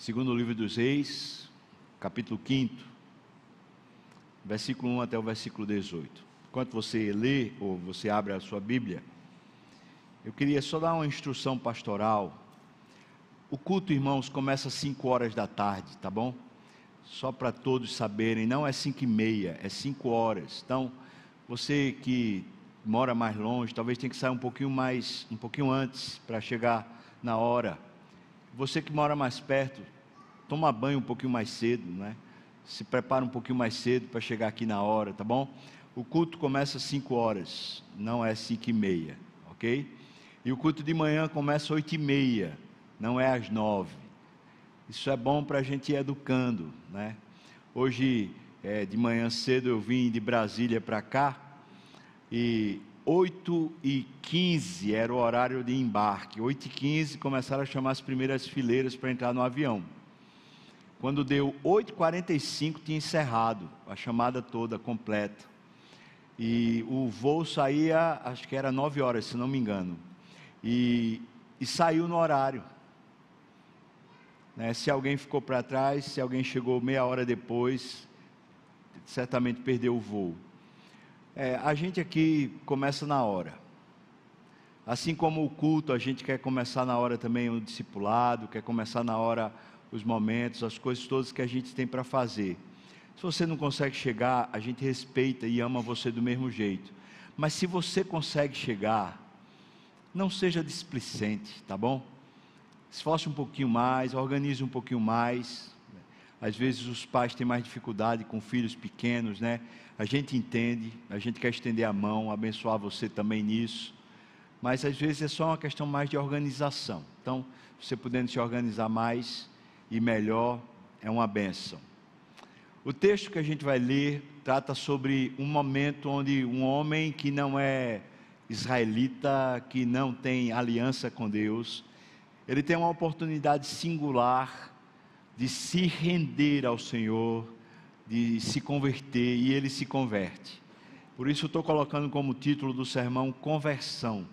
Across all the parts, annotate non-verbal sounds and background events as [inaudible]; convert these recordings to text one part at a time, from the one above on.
Segundo livro dos Reis, capítulo 5, versículo 1 até o versículo 18. Enquanto você lê ou você abre a sua Bíblia, eu queria só dar uma instrução pastoral. O culto, irmãos, começa às 5 horas da tarde, tá bom? Só para todos saberem, não é 5 e meia, é 5 horas. Então, você que mora mais longe, talvez tenha que sair um pouquinho mais, um pouquinho antes para chegar na hora. Você que mora mais perto, toma banho um pouquinho mais cedo, né? Se prepara um pouquinho mais cedo para chegar aqui na hora, tá bom? O culto começa às 5 horas, não é 5 e meia, ok? E o culto de manhã começa às 8 e meia, não é às 9. Isso é bom para a gente ir educando, né? Hoje, é, de manhã cedo, eu vim de Brasília para cá e 8 e 15 era o horário de embarque. 8 e 15 começaram a chamar as primeiras fileiras para entrar no avião. Quando deu 8h45, tinha encerrado a chamada toda completa. E o voo saía, acho que era 9 horas, se não me engano. E, e saiu no horário. Né? Se alguém ficou para trás, se alguém chegou meia hora depois, certamente perdeu o voo. É, a gente aqui começa na hora. Assim como o culto, a gente quer começar na hora também o discipulado, quer começar na hora os momentos, as coisas todas que a gente tem para fazer. Se você não consegue chegar, a gente respeita e ama você do mesmo jeito. Mas se você consegue chegar, não seja displicente, tá bom? Esforce um pouquinho mais, organize um pouquinho mais. Às vezes os pais têm mais dificuldade com filhos pequenos, né? A gente entende, a gente quer estender a mão, abençoar você também nisso. Mas às vezes é só uma questão mais de organização. Então, você podendo se organizar mais, e melhor é uma benção. O texto que a gente vai ler trata sobre um momento onde um homem que não é israelita, que não tem aliança com Deus, ele tem uma oportunidade singular de se render ao Senhor, de se converter, e ele se converte. Por isso estou colocando como título do sermão Conversão.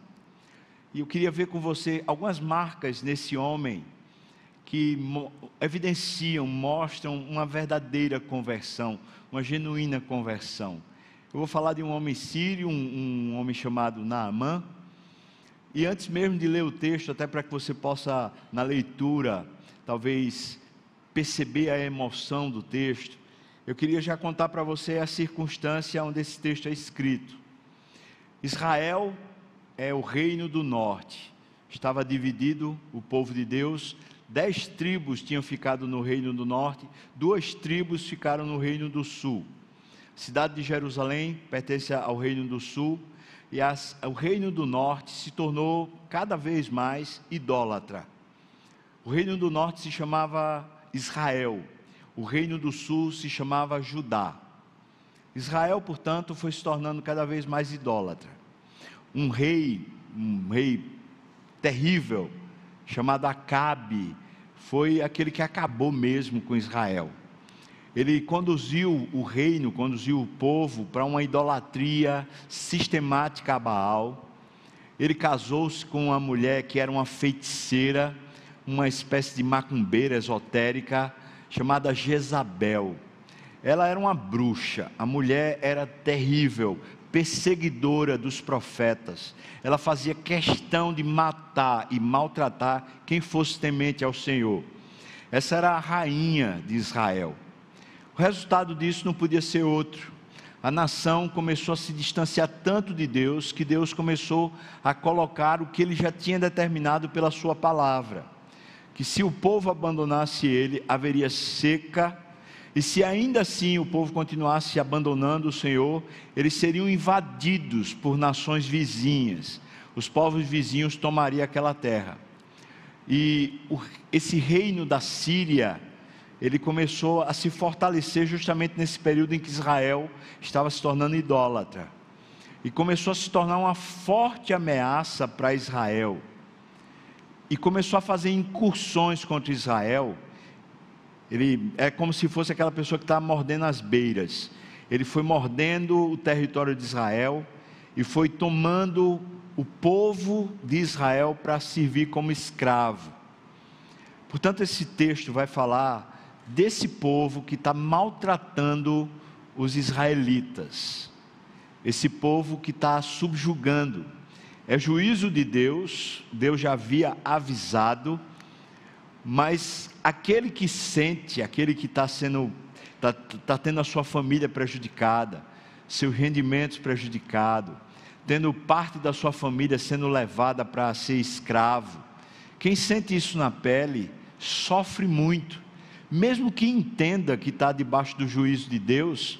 E eu queria ver com você algumas marcas nesse homem que evidenciam, mostram uma verdadeira conversão, uma genuína conversão. Eu vou falar de um homem sírio, um, um homem chamado Naamã. E antes mesmo de ler o texto, até para que você possa, na leitura, talvez perceber a emoção do texto, eu queria já contar para você a circunstância onde esse texto é escrito. Israel é o reino do norte. Estava dividido o povo de Deus Dez tribos tinham ficado no reino do norte, duas tribos ficaram no reino do sul. A cidade de Jerusalém pertence ao reino do sul, e as, o reino do norte se tornou cada vez mais idólatra. O reino do norte se chamava Israel, o reino do sul se chamava Judá. Israel, portanto, foi se tornando cada vez mais idólatra. Um rei, um rei terrível, chamado Acabe, foi aquele que acabou mesmo com Israel. Ele conduziu o reino, conduziu o povo para uma idolatria sistemática a Baal. Ele casou-se com uma mulher que era uma feiticeira, uma espécie de macumbeira esotérica, chamada Jezabel. Ela era uma bruxa, a mulher era terrível, perseguidora dos profetas. Ela fazia questão de matar e maltratar quem fosse temente ao Senhor. Essa era a rainha de Israel. O resultado disso não podia ser outro. A nação começou a se distanciar tanto de Deus que Deus começou a colocar o que ele já tinha determinado pela sua palavra: que se o povo abandonasse ele, haveria seca e se ainda assim o povo continuasse abandonando o Senhor, eles seriam invadidos por nações vizinhas. Os povos vizinhos tomariam aquela terra. E esse reino da Síria, ele começou a se fortalecer justamente nesse período em que Israel estava se tornando idólatra. E começou a se tornar uma forte ameaça para Israel. E começou a fazer incursões contra Israel ele é como se fosse aquela pessoa que está mordendo as beiras. Ele foi mordendo o território de Israel e foi tomando o povo de Israel para servir como escravo. Portanto, esse texto vai falar desse povo que está maltratando os israelitas, esse povo que está subjugando. É juízo de Deus, Deus já havia avisado, mas aquele que sente, aquele que está sendo, está tá tendo a sua família prejudicada, seus rendimentos prejudicados, tendo parte da sua família sendo levada para ser escravo, quem sente isso na pele sofre muito, mesmo que entenda que está debaixo do juízo de Deus,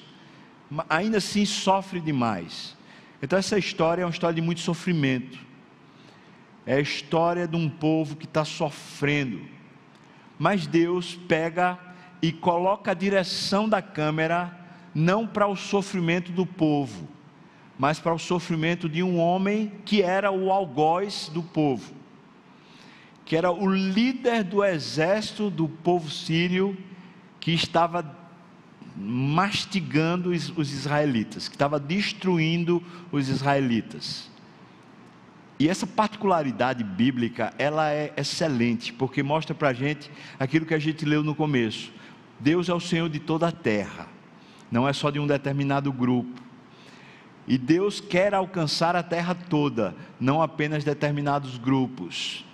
ainda assim sofre demais. Então, essa história é uma história de muito sofrimento, é a história de um povo que está sofrendo, mas Deus pega e coloca a direção da câmera não para o sofrimento do povo, mas para o sofrimento de um homem que era o algoz do povo que era o líder do exército do povo sírio, que estava mastigando os, israelitas, que estava destruindo os israelitas. E essa particularidade bíblica, ela é excelente, porque mostra para a gente aquilo que a gente leu no começo. Deus é o Senhor de toda a terra, não é só de um determinado grupo. E Deus quer alcançar a terra toda, não apenas determinados grupos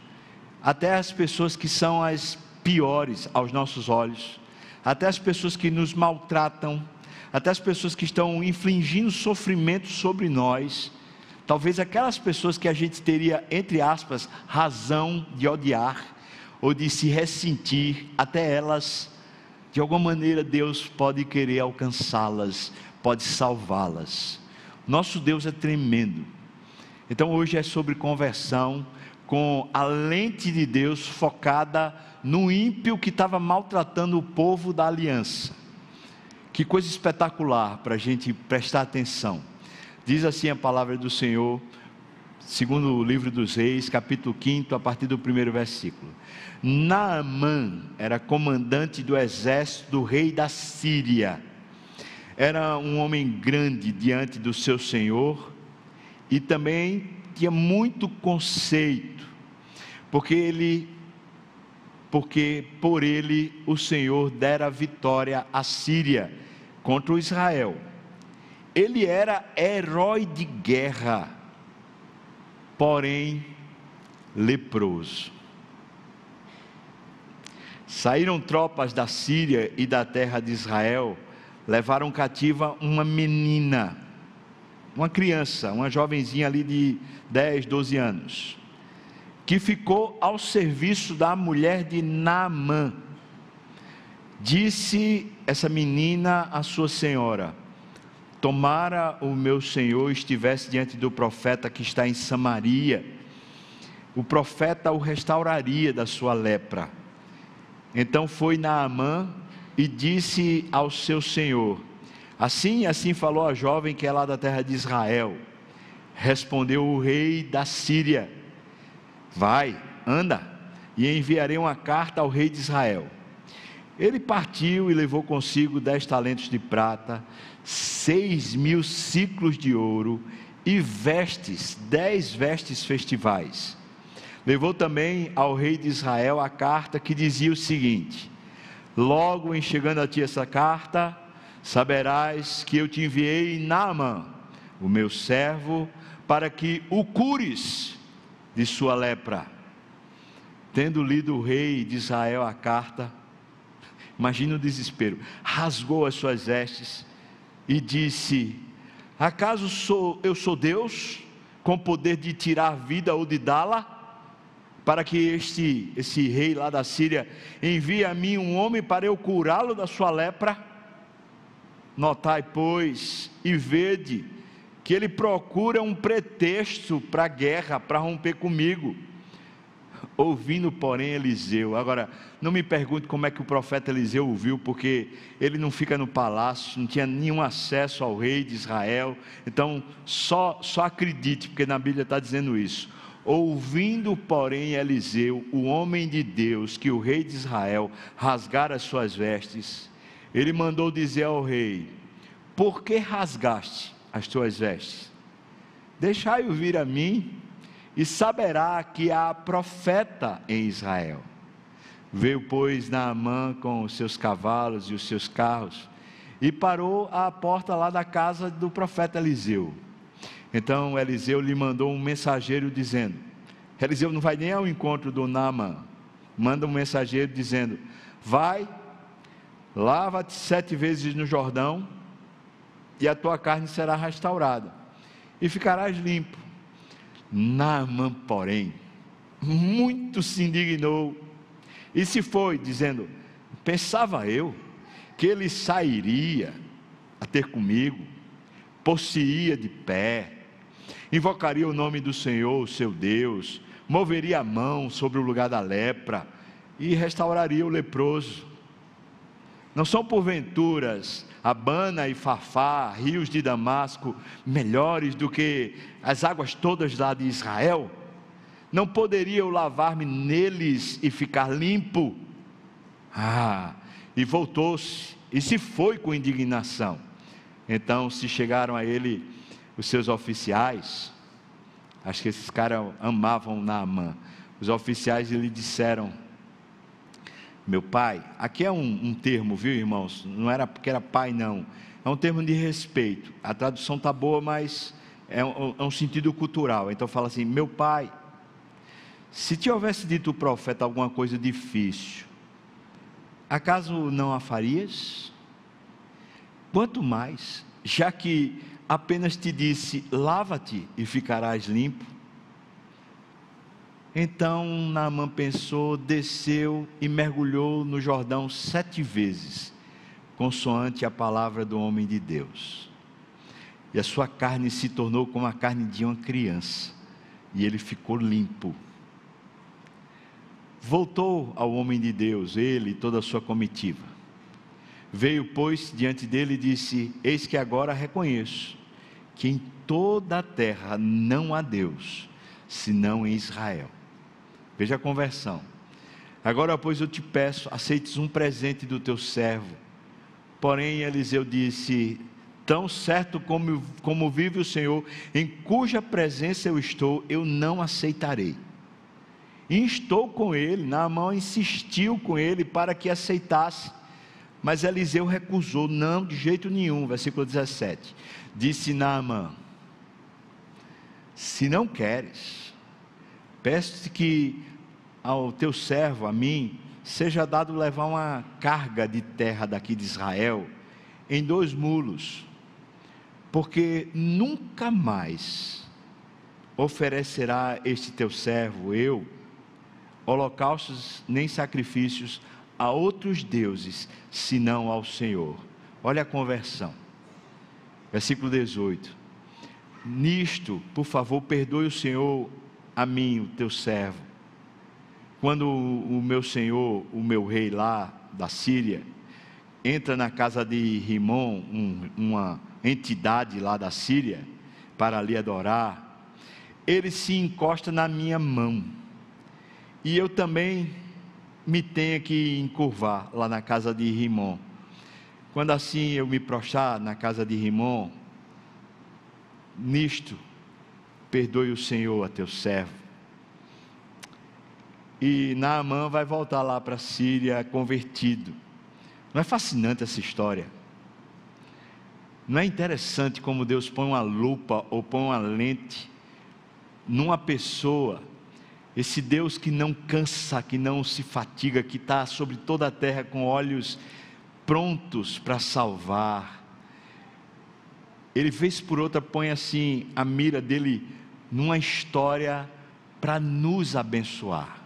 até as pessoas que são as piores aos nossos olhos, até as pessoas que nos maltratam, até as pessoas que estão infligindo sofrimento sobre nós, talvez aquelas pessoas que a gente teria, entre aspas, razão de odiar ou de se ressentir, até elas, de alguma maneira, Deus pode querer alcançá-las, pode salvá-las. Nosso Deus é tremendo. Então hoje é sobre conversão, com a lente de Deus focada no ímpio que estava maltratando o povo da aliança. Que coisa espetacular para a gente prestar atenção. Diz assim a palavra do Senhor, segundo o livro dos Reis, capítulo 5, a partir do primeiro versículo. Naamã era comandante do exército do rei da Síria. Era um homem grande diante do seu senhor e também tinha muito conceito, porque ele porque por ele o Senhor dera vitória à Síria contra o Israel. Ele era herói de guerra, porém leproso. Saíram tropas da Síria e da terra de Israel, levaram cativa uma menina uma criança, uma jovenzinha ali de 10, 12 anos, que ficou ao serviço da mulher de Naamã. Disse essa menina à sua senhora: Tomara o meu senhor estivesse diante do profeta que está em Samaria, o profeta o restauraria da sua lepra. Então foi Naamã e disse ao seu senhor: Assim, assim falou a jovem que é lá da terra de Israel. Respondeu o rei da Síria: Vai, anda, e enviarei uma carta ao rei de Israel. Ele partiu e levou consigo dez talentos de prata, seis mil ciclos de ouro e vestes, dez vestes festivais. Levou também ao rei de Israel a carta que dizia o seguinte: Logo em chegando a ti essa carta, saberás que eu te enviei Naamã, o meu servo, para que o cures de sua lepra. Tendo lido o rei de Israel a carta, imagina o desespero, rasgou as suas vestes e disse: Acaso sou, eu sou Deus, com poder de tirar a vida ou de dá-la? Para que este, esse rei lá da Síria envie a mim um homem para eu curá-lo da sua lepra? Notai, pois, e vede que ele procura um pretexto para a guerra, para romper comigo. Ouvindo, porém, Eliseu. Agora, não me pergunte como é que o profeta Eliseu ouviu, porque ele não fica no palácio, não tinha nenhum acesso ao rei de Israel. Então, só, só acredite, porque na Bíblia está dizendo isso. Ouvindo, porém, Eliseu, o homem de Deus, que o rei de Israel rasgara as suas vestes, ele mandou dizer ao rei: Por que rasgaste as tuas vestes? Deixai-o vir a mim, e saberá que há profeta em Israel. Veio, pois, Naamã com os seus cavalos e os seus carros e parou à porta lá da casa do profeta Eliseu. Então Eliseu lhe mandou um mensageiro dizendo: Eliseu não vai nem ao encontro do Naamã, manda um mensageiro dizendo: Vai, lava-te sete vezes no Jordão, e a tua carne será restaurada, e ficarás limpo. Naamã, porém, muito se indignou e se foi, dizendo: Pensava eu que ele sairia a ter comigo, possuía de pé, invocaria o nome do Senhor, seu Deus, moveria a mão sobre o lugar da lepra e restauraria o leproso. Não são porventuras Abana e Fafá, rios de Damasco, melhores do que as águas todas lá de Israel? Não poderia eu lavar-me neles e ficar limpo? Ah, e voltou-se e se foi com indignação. Então se chegaram a ele os seus oficiais, acho que esses caras amavam Naamã. Os oficiais lhe disseram: Meu pai, aqui é um, um termo, viu irmãos? Não era porque era pai, não. É um termo de respeito. A tradução está boa, mas é um, é um sentido cultural. Então fala assim: Meu pai, se te houvesse dito o profeta alguma coisa difícil, acaso não a farias? Quanto mais, já que apenas te disse: lava-te e ficarás limpo. Então Naamã pensou, desceu e mergulhou no Jordão sete vezes, consoante a palavra do homem de Deus. E a sua carne se tornou como a carne de uma criança, e ele ficou limpo. Voltou ao homem de Deus, ele e toda a sua comitiva. Veio, pois, diante dele e disse: Eis que agora reconheço que em toda a terra não há Deus, senão em Israel. Veja a conversão. Agora, pois, eu te peço, aceites um presente do teu servo. Porém, Eliseu disse: Tão certo como, como vive o Senhor, em cuja presença eu estou, eu não aceitarei. Instou com ele, Naamã insistiu com ele para que aceitasse. Mas Eliseu recusou, não, de jeito nenhum. Versículo 17. Disse Naamã: Se não queres, peço-te que ao teu servo, a mim, seja dado levar uma carga de terra daqui de Israel em dois mulos, porque nunca mais oferecerá este teu servo, eu, holocaustos nem sacrifícios a outros deuses, senão ao Senhor. Olha a conversão. Versículo 18. Nisto, por favor, perdoe o Senhor a mim, o teu servo. Quando o meu senhor, o meu rei lá da Síria, entra na casa de Rimon, um, uma entidade lá da Síria, para ali adorar, ele se encosta na minha mão e eu também me tenho que encurvar lá na casa de Rimon. Quando assim eu me prostrar na casa de Rimon, nisto, perdoe o Senhor a teu servo. E Naamã vai voltar lá para a Síria convertido. Não é fascinante essa história? Não é interessante como Deus põe uma lupa ou põe uma lente numa pessoa esse Deus que não cansa, que não se fatiga, que está sobre toda a terra com olhos prontos para salvar. Ele fez por outra, põe assim a mira dele numa história para nos abençoar.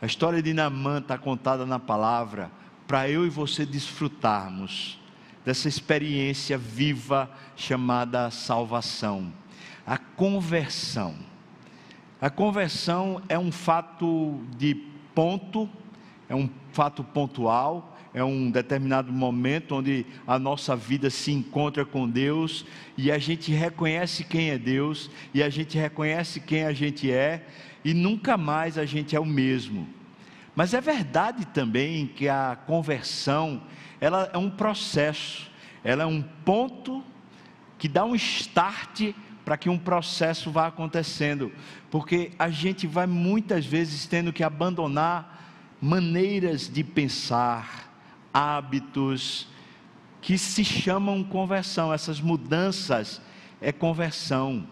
A história de Naamã está contada na palavra para eu e você desfrutarmos dessa experiência viva chamada salvação, a conversão. A conversão é um fato de ponto, é um fato pontual, é um determinado momento onde a nossa vida se encontra com Deus e a gente reconhece quem é Deus e a gente reconhece quem a gente é e nunca mais a gente é o mesmo. Mas é verdade também que a conversão, ela é um processo, ela é um ponto que dá um start para que um processo vá acontecendo, porque a gente vai muitas vezes tendo que abandonar maneiras de pensar, hábitos que se chamam conversão. Essas mudanças é conversão.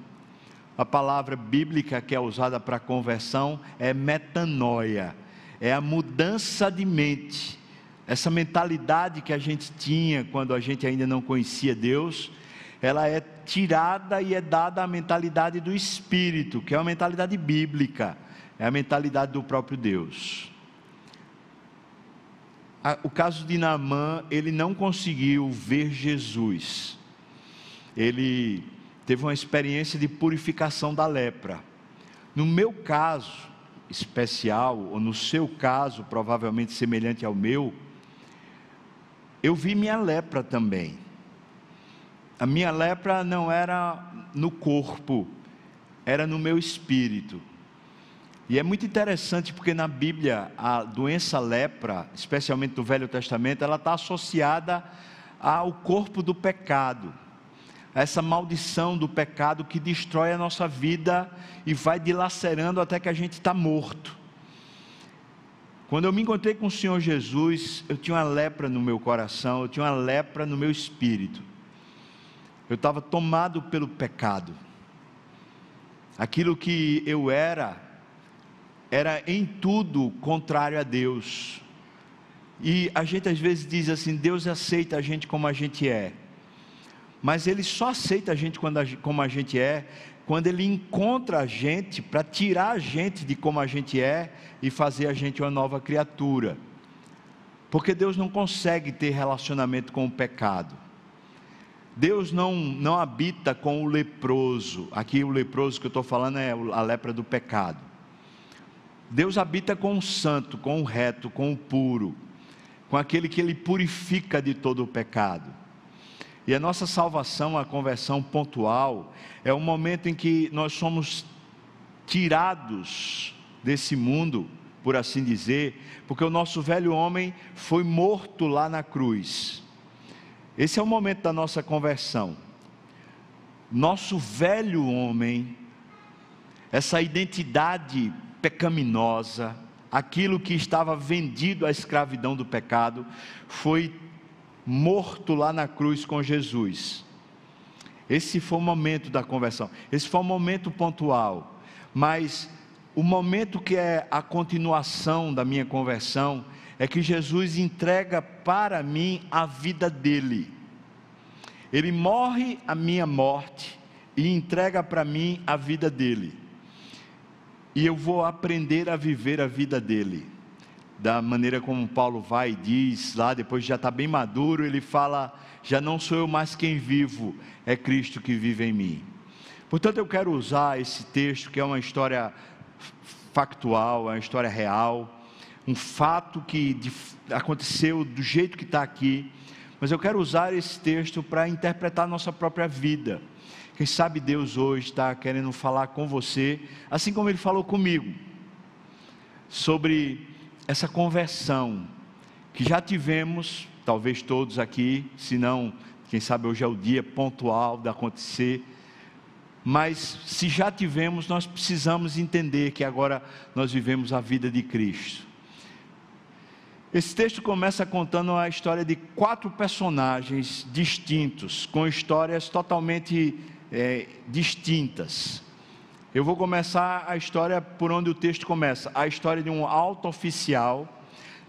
A palavra bíblica que é usada para conversão é metanoia, é a mudança de mente. Essa mentalidade que a gente tinha quando a gente ainda não conhecia Deus, ela é tirada e é dada a mentalidade do Espírito, que é uma mentalidade bíblica, é a mentalidade do próprio Deus. O caso de Naamã, ele não conseguiu ver Jesus. Ele teve uma experiência de purificação da lepra. No meu caso especial, ou no seu caso, provavelmente semelhante ao meu, eu vi minha lepra também. A minha lepra não era no corpo, era no meu espírito. E é muito interessante porque na Bíblia a doença lepra, especialmente no Velho Testamento, ela está associada ao corpo do pecado, a essa maldição do pecado que destrói a nossa vida e vai dilacerando até que a gente está morto. Quando eu me encontrei com o Senhor Jesus, eu tinha uma lepra no meu coração, eu tinha uma lepra no meu espírito. Eu estava tomado pelo pecado. Aquilo que eu era, era em tudo contrário a Deus. E a gente às vezes diz assim: Deus aceita a gente como a gente é. Mas Ele só aceita a gente como a gente é, quando Ele encontra a gente para tirar a gente de como a gente é e fazer a gente uma nova criatura. Porque Deus não consegue ter relacionamento com o pecado. Deus não, não habita com o leproso. Aqui o leproso que eu estou falando é a lepra do pecado. Deus habita com o santo, com o reto, com o puro, com aquele que ele purifica de todo o pecado. E a nossa salvação, a conversão pontual, é o momento em que nós somos tirados desse mundo, por assim dizer, porque o nosso velho homem foi morto lá na cruz. Esse é o momento da nossa conversão. Nosso velho homem, essa identidade pecaminosa, aquilo que estava vendido à escravidão do pecado, foi morto lá na cruz com Jesus. Esse foi o momento da conversão. Esse foi o momento pontual. Mas o momento que é a continuação da minha conversão é que Jesus entrega para mim a vida dele. Ele morre a minha morte e entrega para mim a vida dele. E eu vou aprender a viver a vida dele. Da maneira como Paulo vai e diz lá, depois já está bem maduro, ele fala: Já não sou eu mais quem vivo, é Cristo que vive em mim. Portanto, eu quero usar esse texto, que é uma história factual, é uma história real, um fato que aconteceu do jeito que está aqui, mas eu quero usar esse texto para interpretar a nossa própria vida. Quem sabe Deus hoje está querendo falar com você, assim como Ele falou comigo, sobre essa conversão que já tivemos, talvez todos aqui, se não, quem sabe hoje é o dia pontual de acontecer. Mas se já tivemos, nós precisamos entender que agora nós vivemos a vida de Cristo. Esse texto começa contando a história de quatro personagens distintos, com histórias totalmente é, distintas. Eu vou começar a história por onde o texto começa: a história de um alto oficial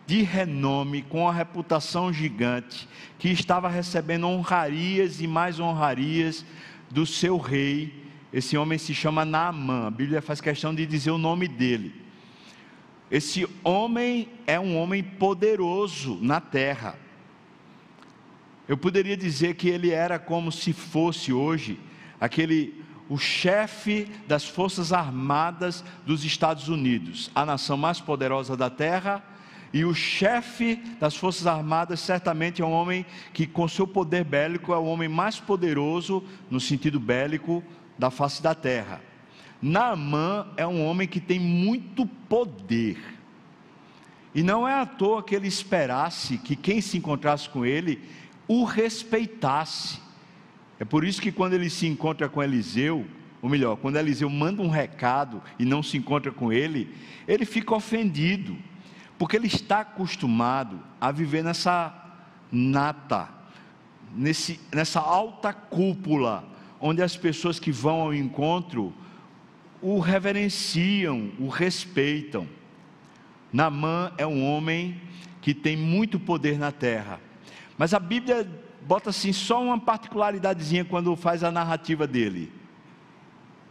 de renome, com uma reputação gigante, que estava recebendo honrarias e mais honrarias do seu rei. Esse homem se chama Naamã, a Bíblia faz questão de dizer o nome dele. Esse homem é um homem poderoso na terra. Eu poderia dizer que ele era como se fosse hoje aquele o chefe das forças armadas dos Estados Unidos, a nação mais poderosa da terra, e o chefe das forças armadas certamente é um homem que com seu poder bélico é o homem mais poderoso no sentido bélico da face da terra. Naamã é um homem que tem muito poder. E não é à toa que ele esperasse que quem se encontrasse com ele o respeitasse. É por isso que quando ele se encontra com Eliseu, ou melhor, quando Eliseu manda um recado e não se encontra com ele, ele fica ofendido, porque ele está acostumado a viver nessa nata, nesse, nessa alta cúpula, onde as pessoas que vão ao encontro o reverenciam, o respeitam. Namã é um homem que tem muito poder na terra, mas a Bíblia bota assim só uma particularidadezinha quando faz a narrativa dele.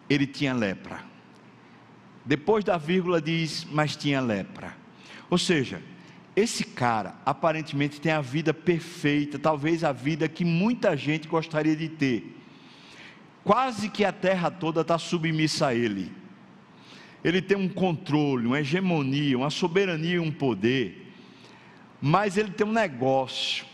Ele tinha lepra. Depois da vírgula diz, mas tinha lepra. Ou seja, esse cara aparentemente tem a vida perfeita, talvez a vida que muita gente gostaria de ter. Quase que a terra toda está submissa a ele. Ele tem um controle, uma hegemonia, uma soberania, um poder. Mas ele tem um negócio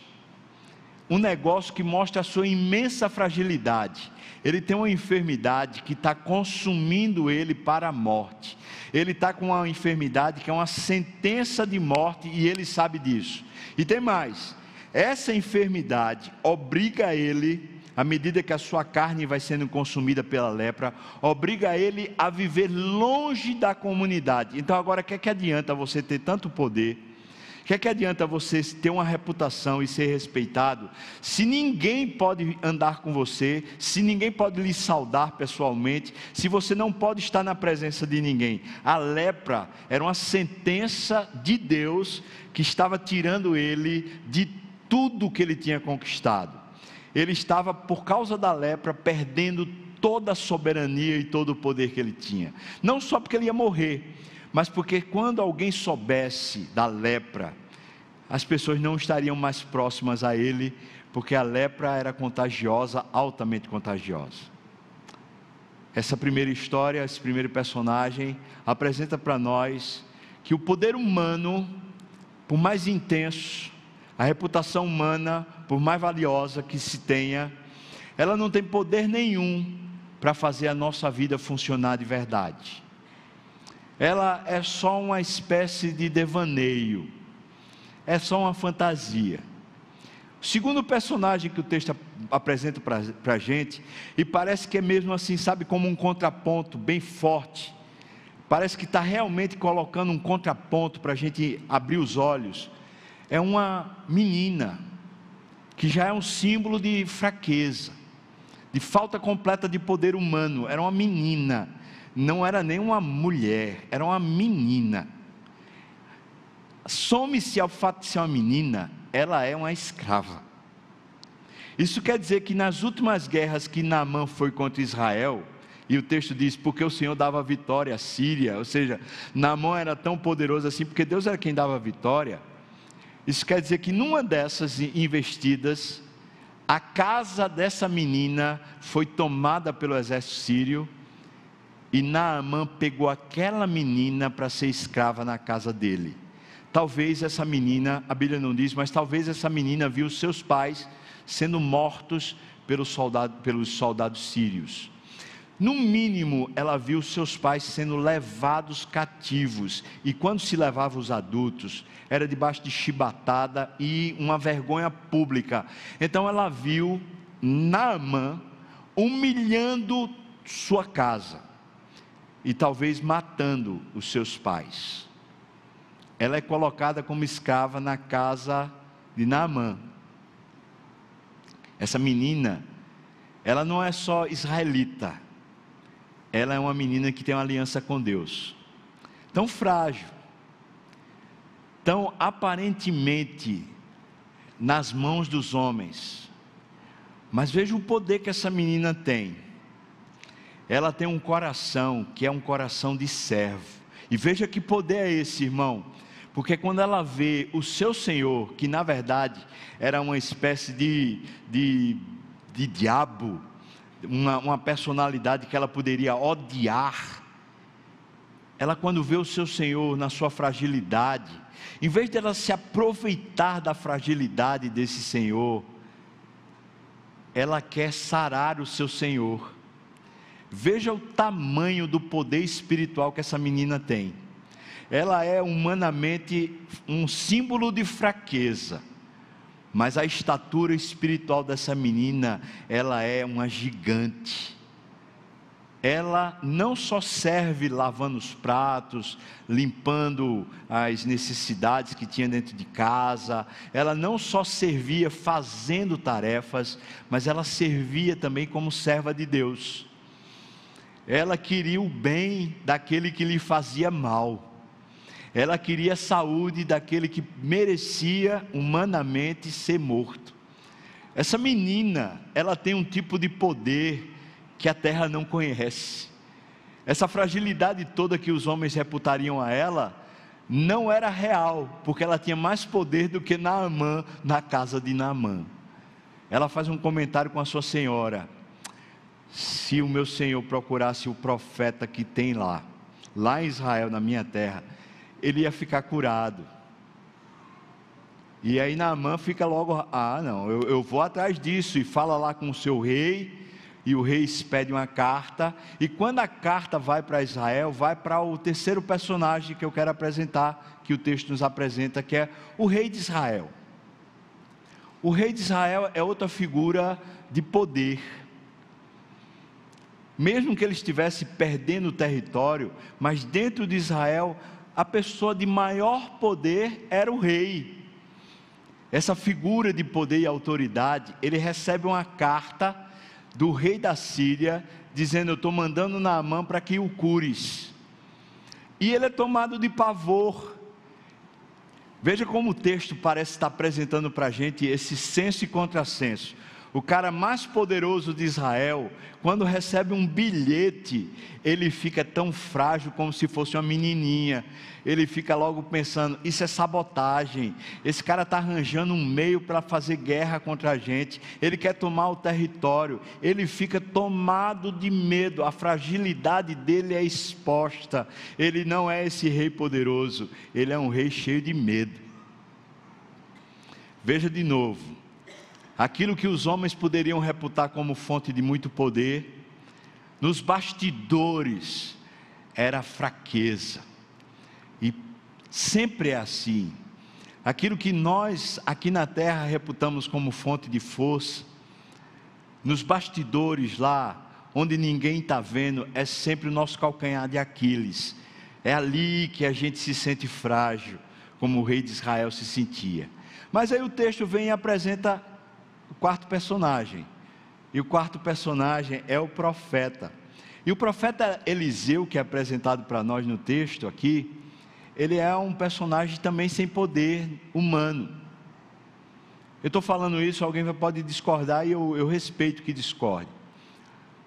um negócio que mostra a sua imensa fragilidade. Ele tem uma enfermidade que está consumindo ele para a morte. Ele está com uma enfermidade que é uma sentença de morte e ele sabe disso. E tem mais: essa enfermidade obriga ele, à medida que a sua carne vai sendo consumida pela lepra, obriga ele a viver longe da comunidade. Então, agora, o que, é que adianta você ter tanto poder? O que, é que adianta você ter uma reputação e ser respeitado, se ninguém pode andar com você, se ninguém pode lhe saudar pessoalmente, se você não pode estar na presença de ninguém? A lepra era uma sentença de Deus que estava tirando ele de tudo que ele tinha conquistado. Ele estava, por causa da lepra, perdendo toda a soberania e todo o poder que ele tinha. Não só porque ele ia morrer, mas porque quando alguém soubesse da lepra, as pessoas não estariam mais próximas a ele, porque a lepra era contagiosa, altamente contagiosa. Essa primeira história, esse primeiro personagem, apresenta para nós que o poder humano, por mais intenso, a reputação humana, por mais valiosa que se tenha, ela não tem poder nenhum para fazer a nossa vida funcionar de verdade ela é só uma espécie de devaneio, é só uma fantasia. O segundo personagem que o texto apresenta para a gente, e parece que é mesmo assim, sabe, como um contraponto bem forte, parece que está realmente colocando um contraponto para a gente abrir os olhos, é uma menina, que já é um símbolo de fraqueza, de falta completa de poder humano, era uma menina não era nem uma mulher, era uma menina. Some-se ao fato de ser uma menina, ela é uma escrava. Isso quer dizer que nas últimas guerras que Naamã foi contra Israel, e o texto diz, porque o Senhor dava vitória à Síria, ou seja, Naamã era tão poderoso assim, porque Deus era quem dava vitória. Isso quer dizer que numa dessas investidas, a casa dessa menina foi tomada pelo exército sírio, e Naamã pegou aquela menina para ser escrava na casa dele. Talvez essa menina, a Bíblia não diz, mas talvez essa menina viu seus pais sendo mortos pelos soldados, pelos soldados sírios. No mínimo, ela viu seus pais sendo levados cativos, e quando se levava os adultos, era debaixo de chibatada e uma vergonha pública. Então ela viu Naamã humilhando sua casa e talvez matando os seus pais. Ela é colocada como escrava na casa de Naamã. Essa menina, ela não é só israelita, ela é uma menina que tem uma aliança com Deus, tão frágil, tão aparentemente nas mãos dos homens, mas veja o poder que essa menina tem ela tem um coração que é um coração de servo. E veja que poder é esse, irmão. Porque quando ela vê o seu Senhor, que na verdade era uma espécie de, de, de diabo, uma, uma personalidade que ela poderia odiar, ela quando vê o seu Senhor na sua fragilidade, em vez dela se aproveitar da fragilidade desse Senhor, ela quer sarar o seu Senhor. Veja o tamanho do poder espiritual que essa menina tem. Ela é humanamente um símbolo de fraqueza, mas a estatura espiritual dessa menina, ela é uma gigante. ela não só serve lavando os pratos, limpando as necessidades que tinha dentro de casa, ela não só servia fazendo tarefas, mas ela servia também como serva de Deus. Ela queria o bem daquele que lhe fazia mal. Ela queria a saúde daquele que merecia humanamente ser morto. Essa menina, ela tem um tipo de poder que a terra não conhece. Essa fragilidade toda que os homens reputariam a ela, não era real, porque ela tinha mais poder do que Naamã na casa de Naamã. Ela faz um comentário com a sua senhora: se o meu senhor procurasse o profeta que tem lá, lá em Israel, na minha terra, ele ia ficar curado. E aí Naamã fica logo, ah, não, eu, eu vou atrás disso, e fala lá com o seu rei, e o rei expede uma carta, e quando a carta vai para Israel, vai para o terceiro personagem que eu quero apresentar, que o texto nos apresenta, que é o rei de Israel. O rei de Israel é outra figura de poder. Mesmo que ele estivesse perdendo território, mas dentro de Israel, a pessoa de maior poder era o rei. Essa figura de poder e autoridade, ele recebe uma carta do rei da Síria, dizendo: Eu estou mandando Naamã para que o cures. E ele é tomado de pavor. Veja como o texto parece estar apresentando para a gente esse senso e contrassenso o cara mais poderoso de Israel, quando recebe um bilhete, ele fica tão frágil como se fosse uma menininha. Ele fica logo pensando: isso é sabotagem. Esse cara está arranjando um meio para fazer guerra contra a gente. Ele quer tomar o território. Ele fica tomado de medo. A fragilidade dele é exposta. Ele não é esse rei poderoso. Ele é um rei cheio de medo. Veja de novo aquilo que os homens poderiam reputar como fonte de muito poder, nos bastidores era fraqueza. E sempre é assim. Aquilo que nós aqui na terra reputamos como fonte de força, nos bastidores lá, onde ninguém está vendo, é sempre o nosso calcanhar de Aquiles. É ali que a gente se sente frágil, como o rei de Israel se sentia. Mas aí o texto vem e apresenta o quarto personagem. E o quarto personagem é o profeta. E o profeta Eliseu, que é apresentado para nós no texto aqui, ele é um personagem também sem poder humano. Eu estou falando isso, alguém pode discordar e eu, eu respeito que discorde.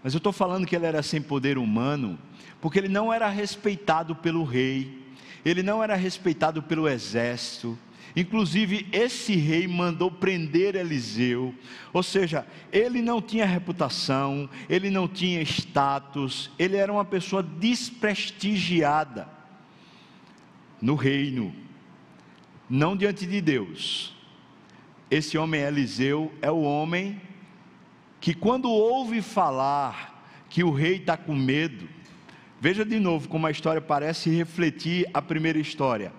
Mas eu estou falando que ele era sem poder humano, porque ele não era respeitado pelo rei, ele não era respeitado pelo exército, Inclusive, esse rei mandou prender Eliseu, ou seja, ele não tinha reputação, ele não tinha status, ele era uma pessoa desprestigiada no reino, não diante de Deus. Esse homem Eliseu é o homem que, quando ouve falar que o rei está com medo, veja de novo como a história parece refletir a primeira história.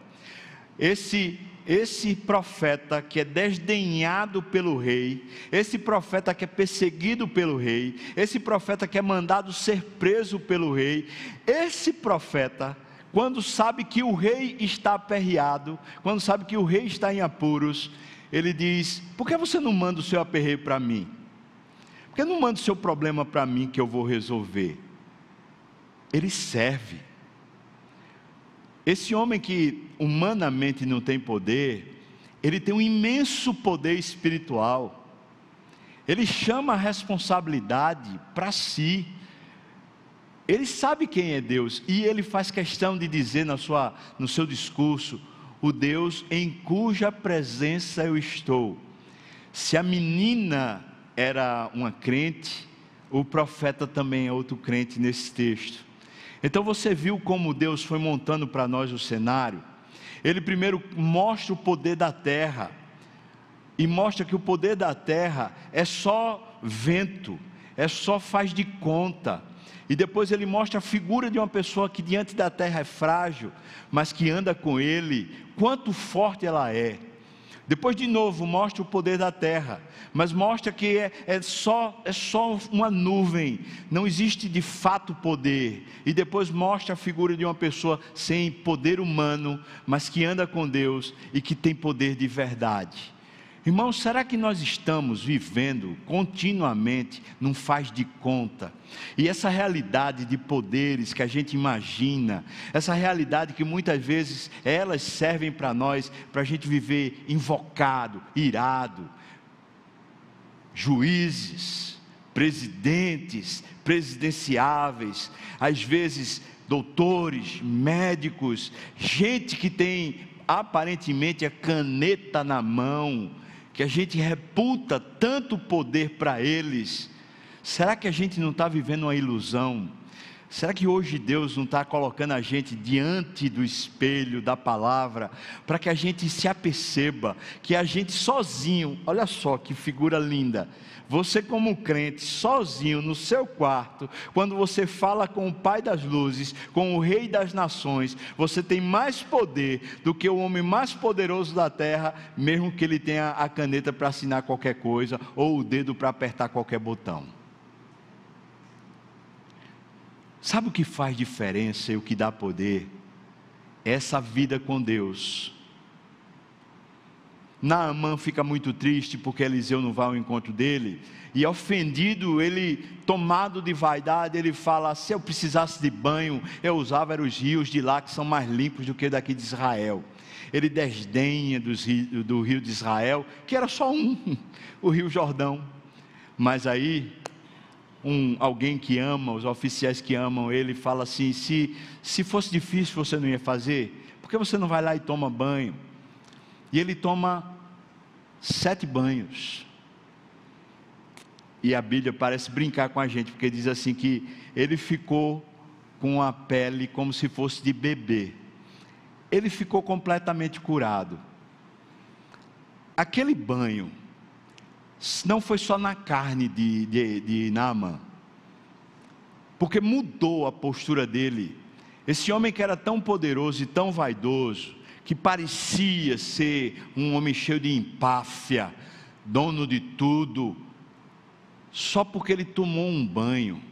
Esse esse profeta que é desdenhado pelo rei, esse profeta que é perseguido pelo rei, esse profeta que é mandado ser preso pelo rei, esse profeta, quando sabe que o rei está aperreado, quando sabe que o rei está em apuros, ele diz: Por que você não manda o seu aperreio para mim? Por que não manda o seu problema para mim que eu vou resolver? Ele serve. Esse homem que humanamente não tem poder, ele tem um imenso poder espiritual. Ele chama a responsabilidade para si. Ele sabe quem é Deus e ele faz questão de dizer na sua, no seu discurso: o Deus em cuja presença eu estou. Se a menina era uma crente, o profeta também é outro crente nesse texto. Então você viu como Deus foi montando para nós o cenário. Ele primeiro mostra o poder da terra, e mostra que o poder da terra é só vento, é só faz de conta. E depois ele mostra a figura de uma pessoa que diante da terra é frágil, mas que anda com ele, quanto forte ela é. Depois, de novo, mostra o poder da terra, mas mostra que é, é, só, é só uma nuvem, não existe de fato poder. E depois mostra a figura de uma pessoa sem poder humano, mas que anda com Deus e que tem poder de verdade. Irmãos, será que nós estamos vivendo continuamente num faz de conta? E essa realidade de poderes que a gente imagina, essa realidade que muitas vezes elas servem para nós, para a gente viver invocado, irado, juízes, presidentes, presidenciáveis, às vezes doutores, médicos, gente que tem aparentemente a caneta na mão, que a gente reputa tanto poder para eles, será que a gente não está vivendo uma ilusão? Será que hoje Deus não está colocando a gente diante do espelho da palavra, para que a gente se aperceba que a gente sozinho, olha só que figura linda, você, como crente, sozinho no seu quarto, quando você fala com o Pai das luzes, com o Rei das nações, você tem mais poder do que o homem mais poderoso da terra, mesmo que ele tenha a caneta para assinar qualquer coisa ou o dedo para apertar qualquer botão. Sabe o que faz diferença e o que dá poder? Essa vida com Deus Naamã fica muito triste porque Eliseu não vai ao encontro dele. E ofendido, ele, tomado de vaidade, ele fala: se eu precisasse de banho, eu usava os rios de lá que são mais limpos do que daqui de Israel. Ele desdenha dos, do rio de Israel, que era só um, [laughs] o rio Jordão. Mas aí, um, alguém que ama, os oficiais que amam ele, fala assim: se, se fosse difícil, você não ia fazer? Por que você não vai lá e toma banho? E ele toma sete banhos. E a Bíblia parece brincar com a gente, porque diz assim que ele ficou com a pele como se fosse de bebê. Ele ficou completamente curado. Aquele banho não foi só na carne de, de, de Naaman, porque mudou a postura dele. Esse homem que era tão poderoso e tão vaidoso, que parecia ser um homem cheio de empáfia, dono de tudo, só porque ele tomou um banho,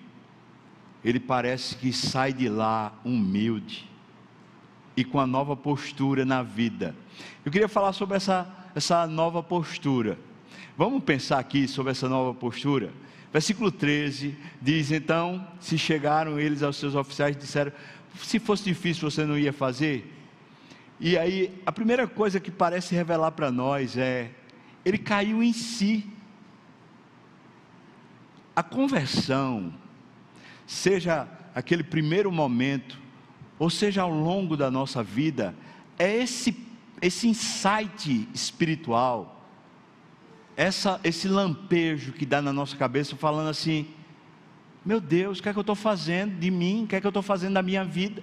ele parece que sai de lá humilde e com a nova postura na vida. Eu queria falar sobre essa, essa nova postura. Vamos pensar aqui sobre essa nova postura? Versículo 13 diz: Então, se chegaram eles aos seus oficiais e disseram: Se fosse difícil, você não ia fazer? E aí, a primeira coisa que parece revelar para nós é: ele caiu em si. A conversão, seja aquele primeiro momento, ou seja ao longo da nossa vida, é esse, esse insight espiritual, essa, esse lampejo que dá na nossa cabeça, falando assim: meu Deus, o que é que eu estou fazendo de mim? O que é que eu estou fazendo da minha vida?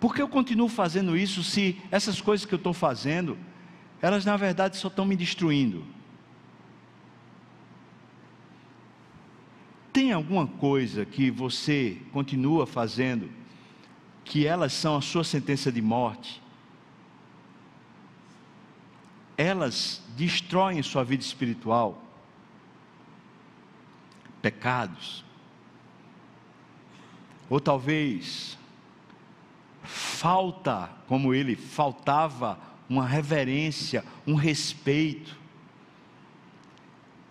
Por que eu continuo fazendo isso se essas coisas que eu estou fazendo, elas na verdade só estão me destruindo? Tem alguma coisa que você continua fazendo que elas são a sua sentença de morte? Elas destroem sua vida espiritual? Pecados? Ou talvez falta, como ele faltava, uma reverência, um respeito.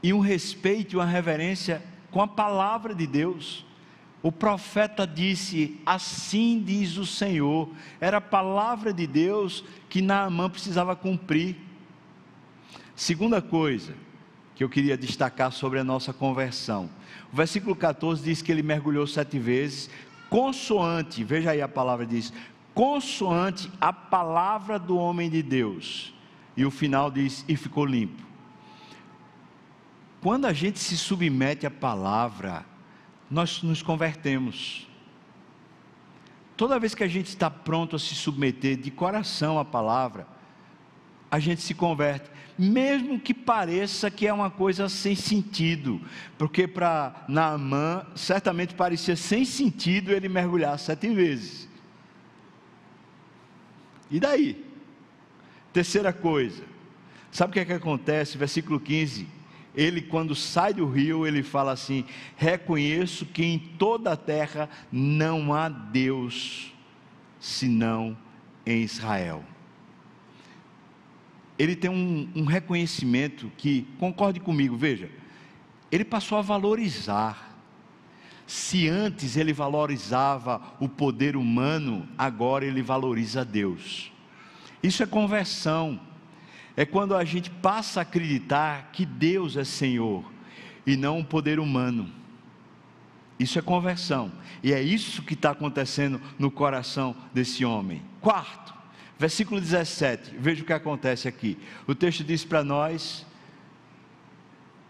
E um respeito e uma reverência com a palavra de Deus. O profeta disse: Assim diz o Senhor. Era a palavra de Deus que Naamã precisava cumprir. Segunda coisa que eu queria destacar sobre a nossa conversão. O versículo 14 diz que ele mergulhou sete vezes, consoante, veja aí a palavra diz, consoante a palavra do homem de Deus. E o final diz, e ficou limpo. Quando a gente se submete à palavra, nós nos convertemos. Toda vez que a gente está pronto a se submeter de coração à palavra, a gente se converte, mesmo que pareça que é uma coisa sem sentido, porque para Naamã certamente parecia sem sentido ele mergulhar sete vezes. E daí? Terceira coisa, sabe o que é que acontece? Versículo 15. Ele, quando sai do rio, ele fala assim: Reconheço que em toda a terra não há Deus senão em Israel. Ele tem um, um reconhecimento que, concorde comigo, veja, ele passou a valorizar. Se antes ele valorizava o poder humano, agora ele valoriza Deus. Isso é conversão. É quando a gente passa a acreditar que Deus é Senhor e não o poder humano. Isso é conversão. E é isso que está acontecendo no coração desse homem. Quarto, versículo 17. Veja o que acontece aqui. O texto diz para nós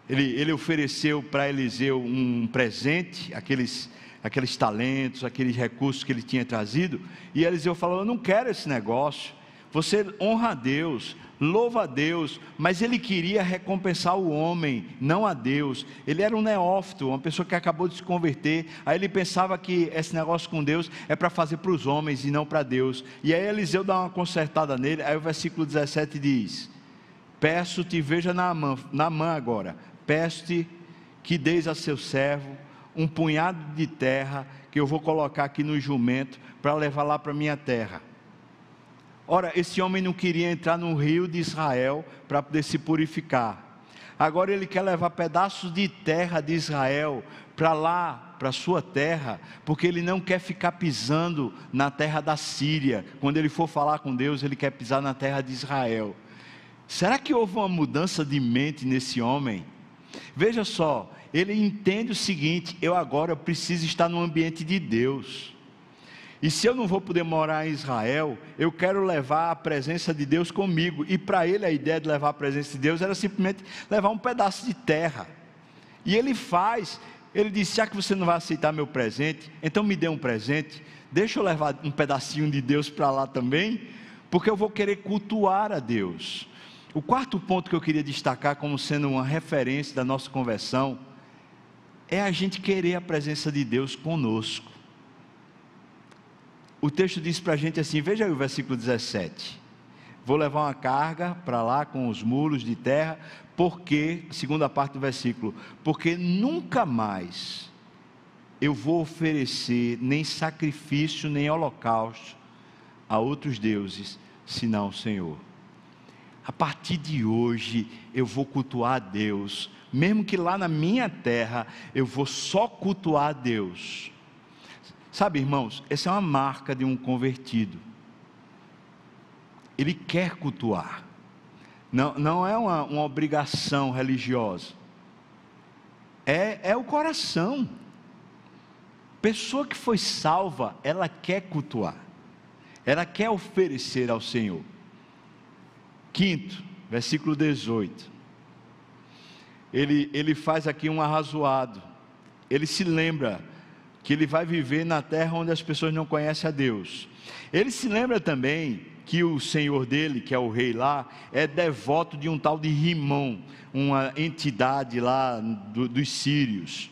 ele, ele ofereceu para Eliseu um presente, aqueles, aqueles talentos, aqueles recursos que ele tinha trazido, e Eliseu falou: Eu não quero esse negócio. Você honra a Deus, louva a Deus, mas ele queria recompensar o homem, não a Deus. Ele era um neófito, uma pessoa que acabou de se converter. Aí ele pensava que esse negócio com Deus é para fazer para os homens e não para Deus. E aí Eliseu dá uma consertada nele. Aí o versículo 17 diz: Peço-te, veja na mão, agora, Peço-te que deis a seu servo um punhado de terra que eu vou colocar aqui no jumento para levar lá para minha terra. Ora, esse homem não queria entrar no rio de Israel para poder se purificar. Agora ele quer levar pedaços de terra de Israel para lá, para sua terra, porque ele não quer ficar pisando na terra da Síria. Quando ele for falar com Deus, ele quer pisar na terra de Israel. Será que houve uma mudança de mente nesse homem? Veja só, ele entende o seguinte: eu agora preciso estar no ambiente de Deus. E se eu não vou poder morar em Israel, eu quero levar a presença de Deus comigo. E para ele a ideia de levar a presença de Deus era simplesmente levar um pedaço de terra. E ele faz, ele disse: já que você não vai aceitar meu presente, então me dê um presente. Deixa eu levar um pedacinho de Deus para lá também, porque eu vou querer cultuar a Deus. O quarto ponto que eu queria destacar como sendo uma referência da nossa conversão é a gente querer a presença de Deus conosco. O texto diz para a gente assim: veja aí o versículo 17. Vou levar uma carga para lá com os muros de terra, porque, segunda parte do versículo, porque nunca mais eu vou oferecer nem sacrifício, nem holocausto a outros deuses, senão o Senhor a partir de hoje eu vou cultuar a Deus, mesmo que lá na minha terra eu vou só cultuar a Deus. Sabe, irmãos, essa é uma marca de um convertido. Ele quer cultuar, não, não é uma, uma obrigação religiosa, é, é o coração. Pessoa que foi salva, ela quer cultuar, ela quer oferecer ao Senhor. Quinto, versículo 18. Ele, ele faz aqui um arrazoado. Ele se lembra que ele vai viver na terra onde as pessoas não conhecem a Deus. Ele se lembra também que o senhor dele, que é o rei lá, é devoto de um tal de Rimão, uma entidade lá do, dos sírios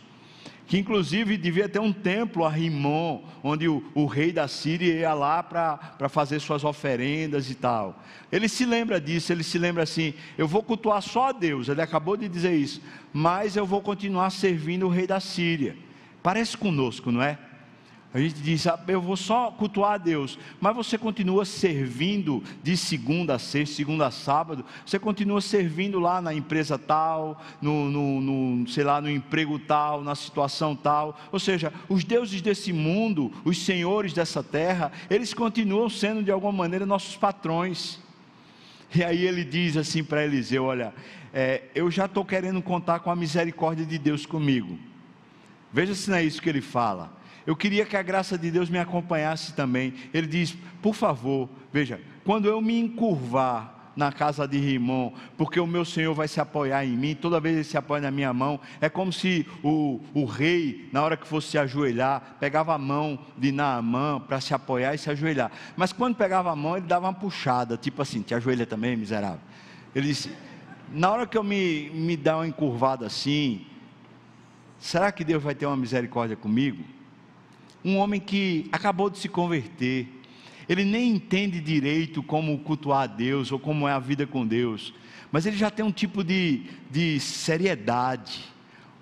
que inclusive devia ter um templo a Rimon, onde o, o rei da Síria ia lá para fazer suas oferendas e tal. Ele se lembra disso, ele se lembra assim: eu vou cultuar só a Deus, ele acabou de dizer isso, mas eu vou continuar servindo o rei da Síria. Parece conosco, não é? A gente diz, ah, eu vou só cultuar a Deus, mas você continua servindo de segunda a sexta, segunda a sábado, você continua servindo lá na empresa tal, no, no, no, sei lá, no emprego tal, na situação tal. Ou seja, os deuses desse mundo, os senhores dessa terra, eles continuam sendo de alguma maneira nossos patrões. E aí ele diz assim para Eliseu: Olha, é, eu já estou querendo contar com a misericórdia de Deus comigo. Veja se não é isso que ele fala. Eu queria que a graça de Deus me acompanhasse também. Ele diz: Por favor, veja, quando eu me encurvar na casa de Rimon, porque o meu Senhor vai se apoiar em mim, toda vez ele se apoia na minha mão, é como se o, o rei, na hora que fosse se ajoelhar, pegava a mão de Naamã para se apoiar e se ajoelhar, mas quando pegava a mão, ele dava uma puxada, tipo assim, te ajoelha também, miserável. Ele disse, na hora que eu me, me dar uma encurvada assim, será que Deus vai ter uma misericórdia comigo? um homem que acabou de se converter. ele nem entende direito como cultuar a Deus ou como é a vida com Deus, mas ele já tem um tipo de, de seriedade,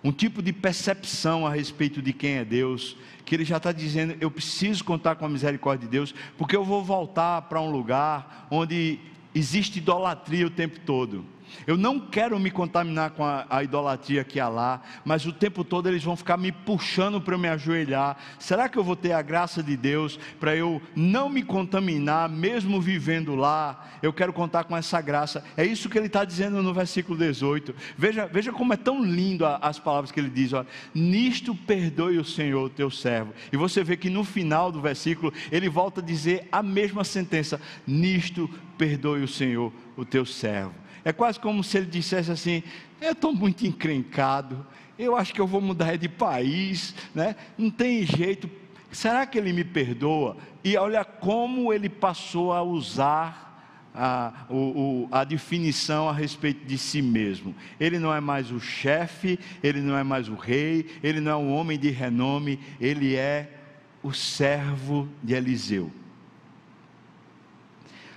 um tipo de percepção a respeito de quem é Deus, que ele já está dizendo: eu preciso contar com a misericórdia de Deus, porque eu vou voltar para um lugar onde existe idolatria o tempo todo. Eu não quero me contaminar com a, a idolatria que há lá, mas o tempo todo eles vão ficar me puxando para eu me ajoelhar. Será que eu vou ter a graça de Deus para eu não me contaminar, mesmo vivendo lá? Eu quero contar com essa graça. É isso que ele está dizendo no versículo 18. Veja, veja como é tão lindo as palavras que ele diz: ó, Nisto perdoe o Senhor, teu servo. E você vê que no final do versículo ele volta a dizer a mesma sentença: Nisto perdoe o Senhor, o teu servo. É quase como se ele dissesse assim: Eu estou muito encrencado, eu acho que eu vou mudar de país, né? não tem jeito. Será que ele me perdoa? E olha como ele passou a usar a, o, a, definição a respeito de si mesmo. Ele não é mais o chefe, ele não é mais o rei, ele não é um homem de renome, ele é o servo de Eliseu.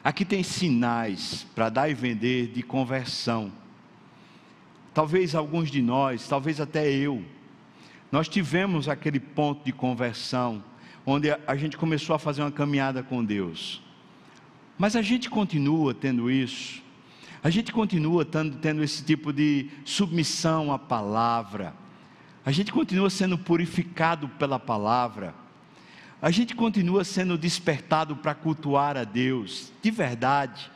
Aqui tem sinais para dar e vender de conversão. Talvez alguns de nós, talvez até eu, nós tivemos aquele ponto de conversão, onde a gente começou a fazer uma caminhada com Deus. Mas a gente continua tendo isso, a gente continua tendo, tendo esse tipo de submissão à palavra, a gente continua sendo purificado pela palavra a gente continua sendo despertado para cultuar a Deus, de verdade,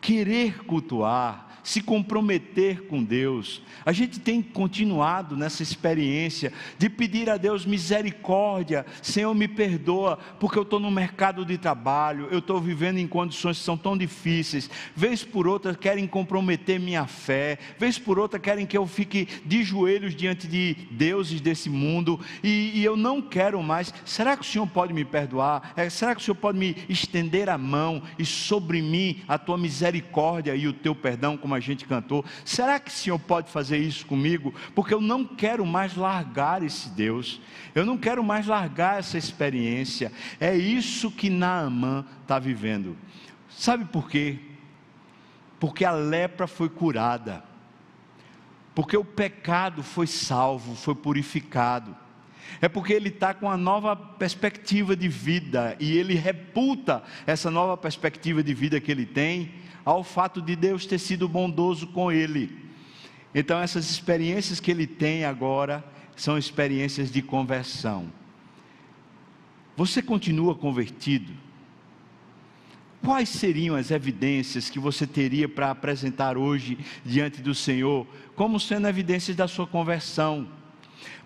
querer cultuar, se comprometer com Deus. A gente tem continuado nessa experiência de pedir a Deus misericórdia, Senhor, me perdoa, porque eu estou no mercado de trabalho, eu estou vivendo em condições que são tão difíceis. Vez por outra querem comprometer minha fé, vez por outra querem que eu fique de joelhos diante de deuses desse mundo, e, e eu não quero mais. Será que o Senhor pode me perdoar? É, será que o Senhor pode me estender a mão e sobre mim a tua misericórdia e o teu perdão? Como como a gente cantou. Será que o Senhor pode fazer isso comigo? Porque eu não quero mais largar esse Deus, eu não quero mais largar essa experiência. É isso que Naamã está vivendo. Sabe por quê? Porque a lepra foi curada, porque o pecado foi salvo, foi purificado. É porque ele está com uma nova perspectiva de vida e ele reputa essa nova perspectiva de vida que ele tem ao fato de Deus ter sido bondoso com ele. Então, essas experiências que ele tem agora são experiências de conversão. Você continua convertido? Quais seriam as evidências que você teria para apresentar hoje diante do Senhor, como sendo evidências da sua conversão?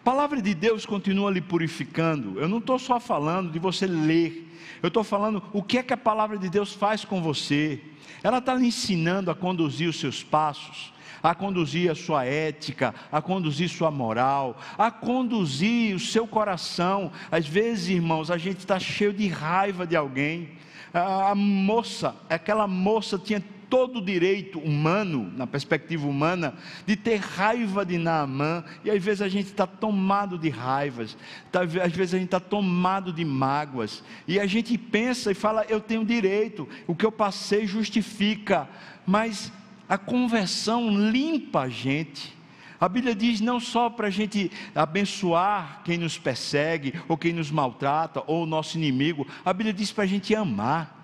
Palavra de Deus continua lhe purificando. Eu não estou só falando de você ler, eu estou falando o que é que a palavra de Deus faz com você. Ela está lhe ensinando a conduzir os seus passos, a conduzir a sua ética, a conduzir sua moral, a conduzir o seu coração. Às vezes, irmãos, a gente está cheio de raiva de alguém. A moça, aquela moça tinha todo o direito humano, na perspectiva humana, de ter raiva de Naamã, e às vezes a gente está tomado de raivas, tá, às vezes a gente está tomado de mágoas, e a gente pensa e fala: eu tenho direito, o que eu passei justifica, mas a conversão limpa a gente. A Bíblia diz não só para a gente abençoar quem nos persegue, ou quem nos maltrata, ou o nosso inimigo, a Bíblia diz para a gente amar.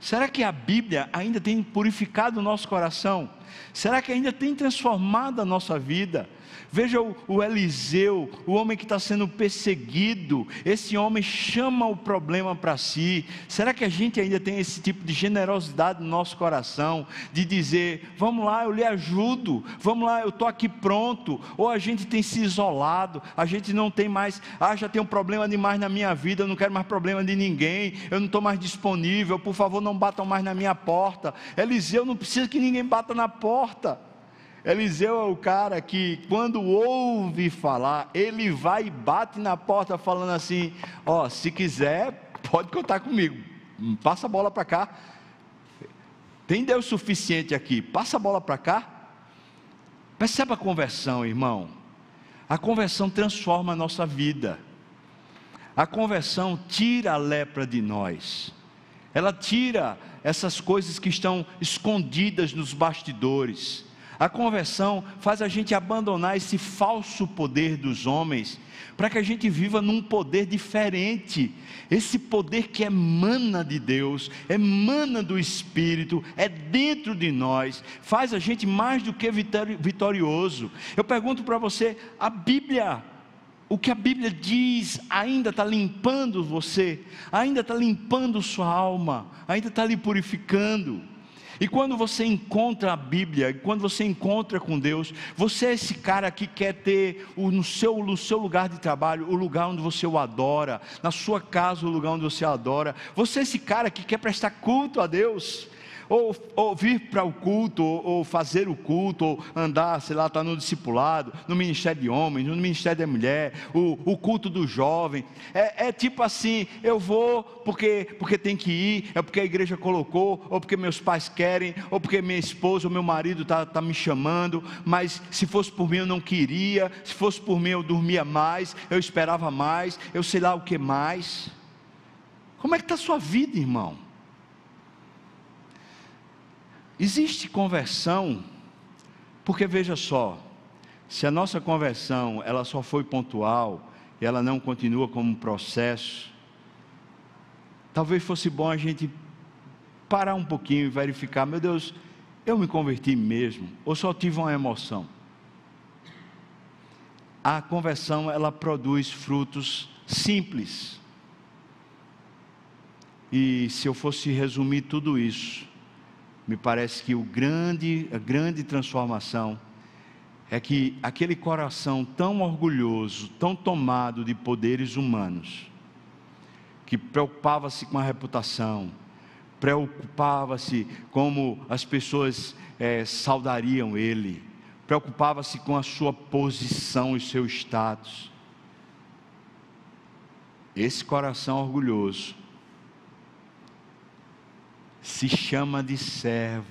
Será que a Bíblia ainda tem purificado o nosso coração? Será que ainda tem transformado a nossa vida? Veja o, o Eliseu, o homem que está sendo perseguido, esse homem chama o problema para si. Será que a gente ainda tem esse tipo de generosidade no nosso coração, de dizer, vamos lá, eu lhe ajudo, vamos lá, eu estou aqui pronto? Ou a gente tem se isolado, a gente não tem mais, ah, já tem um problema demais na minha vida, eu não quero mais problema de ninguém, eu não estou mais disponível, por favor, não batam mais na minha porta. Eliseu não precisa que ninguém bata na porta. Eliseu é o cara que, quando ouve falar, ele vai e bate na porta, falando assim: Ó, oh, se quiser, pode contar comigo, passa a bola para cá. Tem Deus suficiente aqui, passa a bola para cá. Perceba a conversão, irmão. A conversão transforma a nossa vida. A conversão tira a lepra de nós. ela tira essas coisas que estão escondidas nos bastidores. A conversão faz a gente abandonar esse falso poder dos homens, para que a gente viva num poder diferente. Esse poder que emana de Deus, emana do Espírito, é dentro de nós, faz a gente mais do que vitorioso. Eu pergunto para você: a Bíblia o que a Bíblia diz ainda está limpando você, ainda está limpando sua alma, ainda está lhe purificando. E quando você encontra a Bíblia, quando você encontra com Deus, você é esse cara que quer ter o, no, seu, no seu lugar de trabalho, o lugar onde você o adora, na sua casa, o lugar onde você adora. Você é esse cara que quer prestar culto a Deus ou, ou vir para o culto, ou, ou, fazer o culto, ou andar, sei lá, estar tá no discipulado, no ministério de homens, no ministério da mulher, o, o culto do jovem. É, é, tipo assim: eu vou porque, porque tem que ir, é porque a igreja colocou, ou porque meus pais querem, ou porque minha esposa ou meu marido está tá me chamando, mas se fosse por mim eu não queria, se fosse por mim eu dormia mais, eu esperava mais, eu sei lá o que mais. Como é que está a sua vida, irmão? Existe conversão, porque veja só, se a nossa conversão ela só foi pontual e ela não continua como um processo, talvez fosse bom a gente parar um pouquinho e verificar, meu Deus, eu me converti mesmo ou só tive uma emoção? A conversão ela produz frutos simples. E se eu fosse resumir tudo isso, me parece que o grande, a grande transformação é que aquele coração tão orgulhoso, tão tomado de poderes humanos, que preocupava-se com a reputação, preocupava-se como as pessoas é, saudariam ele, preocupava-se com a sua posição e seu status. Esse coração orgulhoso se chama de servo.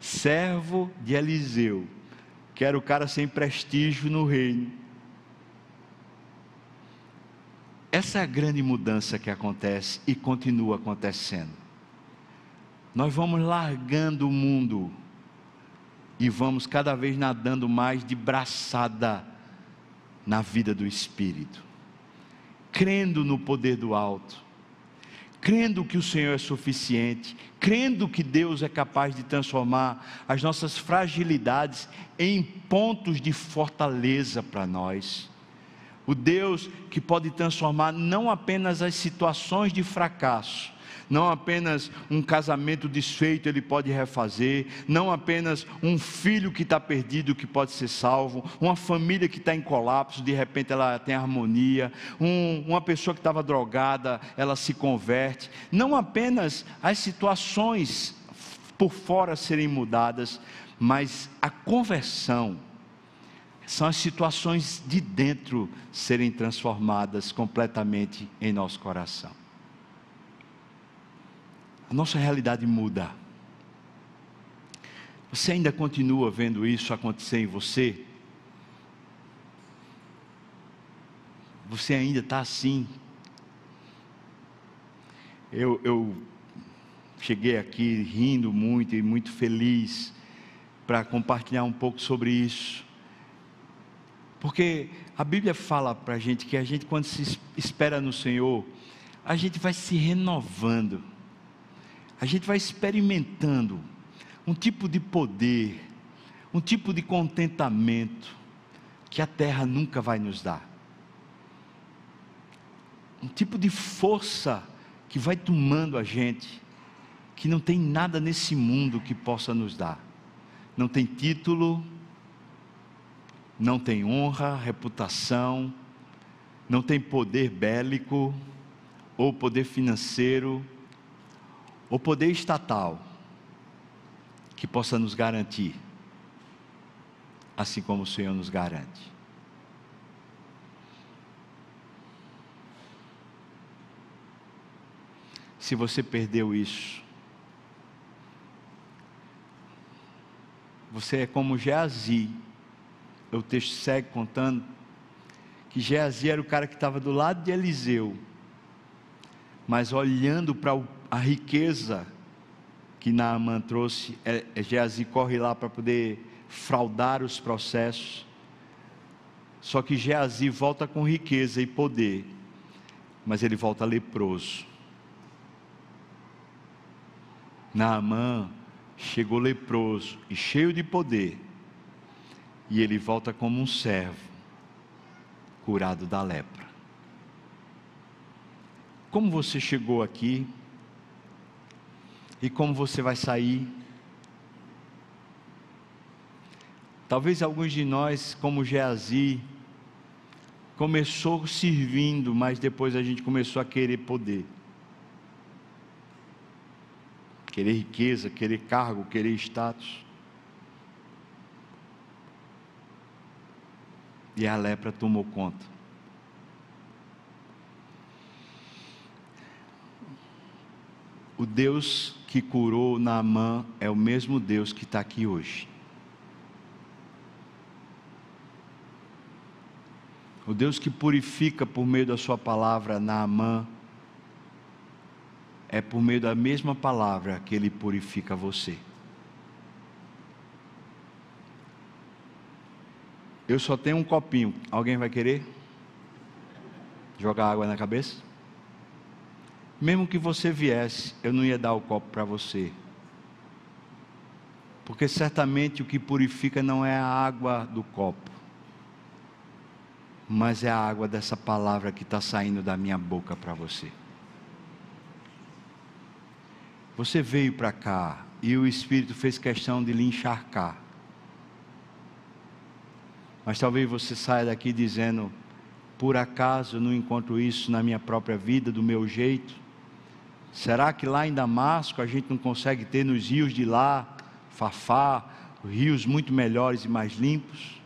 Servo de Eliseu, que era o cara sem prestígio no reino. Essa é a grande mudança que acontece e continua acontecendo. Nós vamos largando o mundo e vamos cada vez nadando mais de braçada na vida do Espírito, crendo no poder do alto crendo que o Senhor é suficiente, crendo que Deus é capaz de transformar as nossas fragilidades em pontos de fortaleza para nós. O Deus que pode transformar não apenas as situações de fracasso, não apenas um casamento desfeito ele pode refazer, não apenas um filho que está perdido que pode ser salvo, uma família que está em colapso, de repente ela tem harmonia, um, uma pessoa que estava drogada, ela se converte, não apenas as situações por fora serem mudadas, mas a conversão, são as situações de dentro serem transformadas completamente em nosso coração a nossa realidade muda. Você ainda continua vendo isso acontecer em você? Você ainda está assim? Eu, eu cheguei aqui rindo muito e muito feliz para compartilhar um pouco sobre isso. Porque a Bíblia fala para a gente que a gente, quando se espera no Senhor, a gente vai se renovando a gente vai experimentando um tipo de poder, um tipo de contentamento que a terra nunca vai nos dar. Um tipo de força que vai tomando a gente, que não tem nada nesse mundo que possa nos dar. Não tem título, não tem honra, reputação, não tem poder bélico ou poder financeiro o poder estatal que possa nos garantir, assim como o Senhor nos garante. Se você perdeu isso, você é como Geazi. O texto segue contando que Geazi era o cara que estava do lado de Eliseu mas olhando para a riqueza que Naamã trouxe, é, é, Geazi corre lá para poder fraudar os processos. Só que Geazi volta com riqueza e poder, mas ele volta leproso. Naamã chegou leproso e cheio de poder, e ele volta como um servo, curado da lepra. Como você chegou aqui e como você vai sair? Talvez alguns de nós, como Geazi, começou servindo, mas depois a gente começou a querer poder. Querer riqueza, querer cargo, querer status. E a lepra tomou conta. O Deus que curou Naamã é o mesmo Deus que está aqui hoje. O Deus que purifica por meio da Sua palavra Naamã, é por meio da mesma palavra que Ele purifica você. Eu só tenho um copinho. Alguém vai querer? Jogar água na cabeça? Mesmo que você viesse, eu não ia dar o copo para você. Porque certamente o que purifica não é a água do copo mas é a água dessa palavra que está saindo da minha boca para você. Você veio para cá e o Espírito fez questão de lhe encharcar. Mas talvez você saia daqui dizendo: por acaso eu não encontro isso na minha própria vida, do meu jeito? Será que lá em Damasco a gente não consegue ter nos rios de lá, Fafá, rios muito melhores e mais limpos?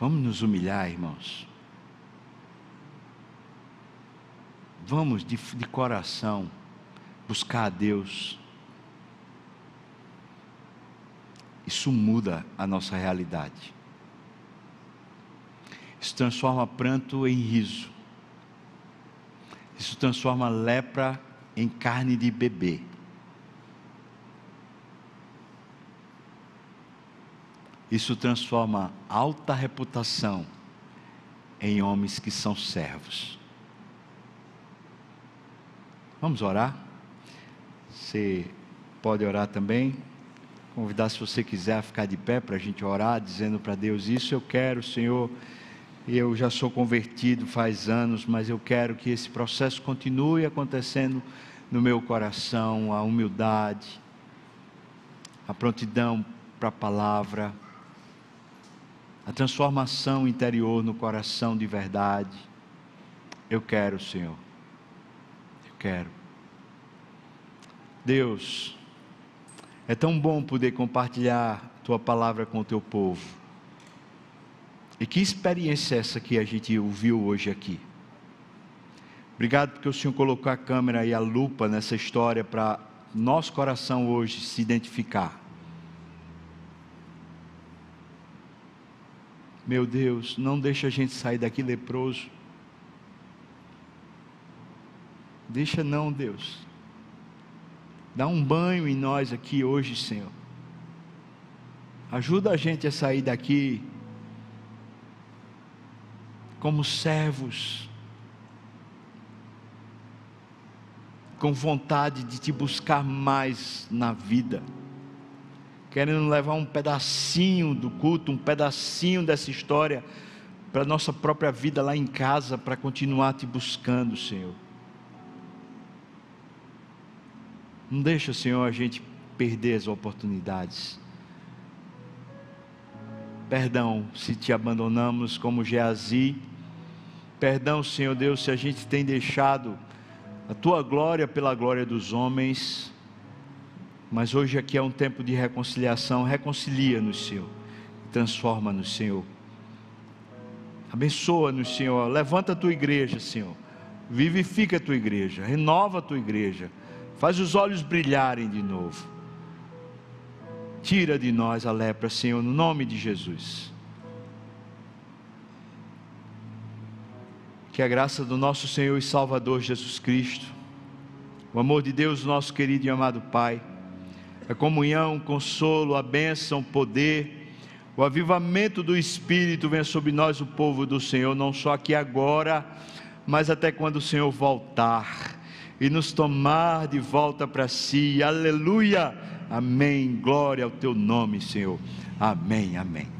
Vamos nos humilhar, irmãos. Vamos de, de coração buscar a Deus. Isso muda a nossa realidade. Isso transforma pranto em riso. Isso transforma lepra em carne de bebê. Isso transforma alta reputação em homens que são servos. Vamos orar? Você pode orar também. Convidar, se você quiser, a ficar de pé para a gente orar, dizendo para Deus: Isso eu quero, Senhor. Eu já sou convertido faz anos, mas eu quero que esse processo continue acontecendo no meu coração a humildade, a prontidão para a palavra a transformação interior no coração de verdade. Eu quero, Senhor. Eu quero. Deus, é tão bom poder compartilhar tua palavra com o teu povo. E que experiência é essa que a gente ouviu hoje aqui? Obrigado porque o Senhor colocou a câmera e a lupa nessa história para nosso coração hoje se identificar. Meu Deus, não deixa a gente sair daqui leproso. Deixa não, Deus. Dá um banho em nós aqui hoje, Senhor. Ajuda a gente a sair daqui como servos, com vontade de te buscar mais na vida querendo levar um pedacinho do culto, um pedacinho dessa história para a nossa própria vida lá em casa, para continuar te buscando, Senhor. Não deixa, Senhor, a gente perder as oportunidades. Perdão se te abandonamos como Geazi. Perdão, Senhor Deus, se a gente tem deixado a tua glória pela glória dos homens mas hoje aqui é um tempo de reconciliação. Reconcilia-nos, Senhor. Transforma-nos, Senhor. Abençoa-nos, Senhor. Levanta a tua igreja, Senhor. Vivifica a tua igreja. Renova a tua igreja. Faz os olhos brilharem de novo. Tira de nós a lepra, Senhor, no nome de Jesus. que a graça do nosso Senhor e Salvador Jesus Cristo, o amor de Deus, nosso querido e amado Pai, a comunhão, o consolo, a bênção, o poder, o avivamento do Espírito venha sobre nós, o povo do Senhor, não só aqui agora, mas até quando o Senhor voltar e nos tomar de volta para si. Aleluia! Amém. Glória ao teu nome, Senhor. Amém, amém.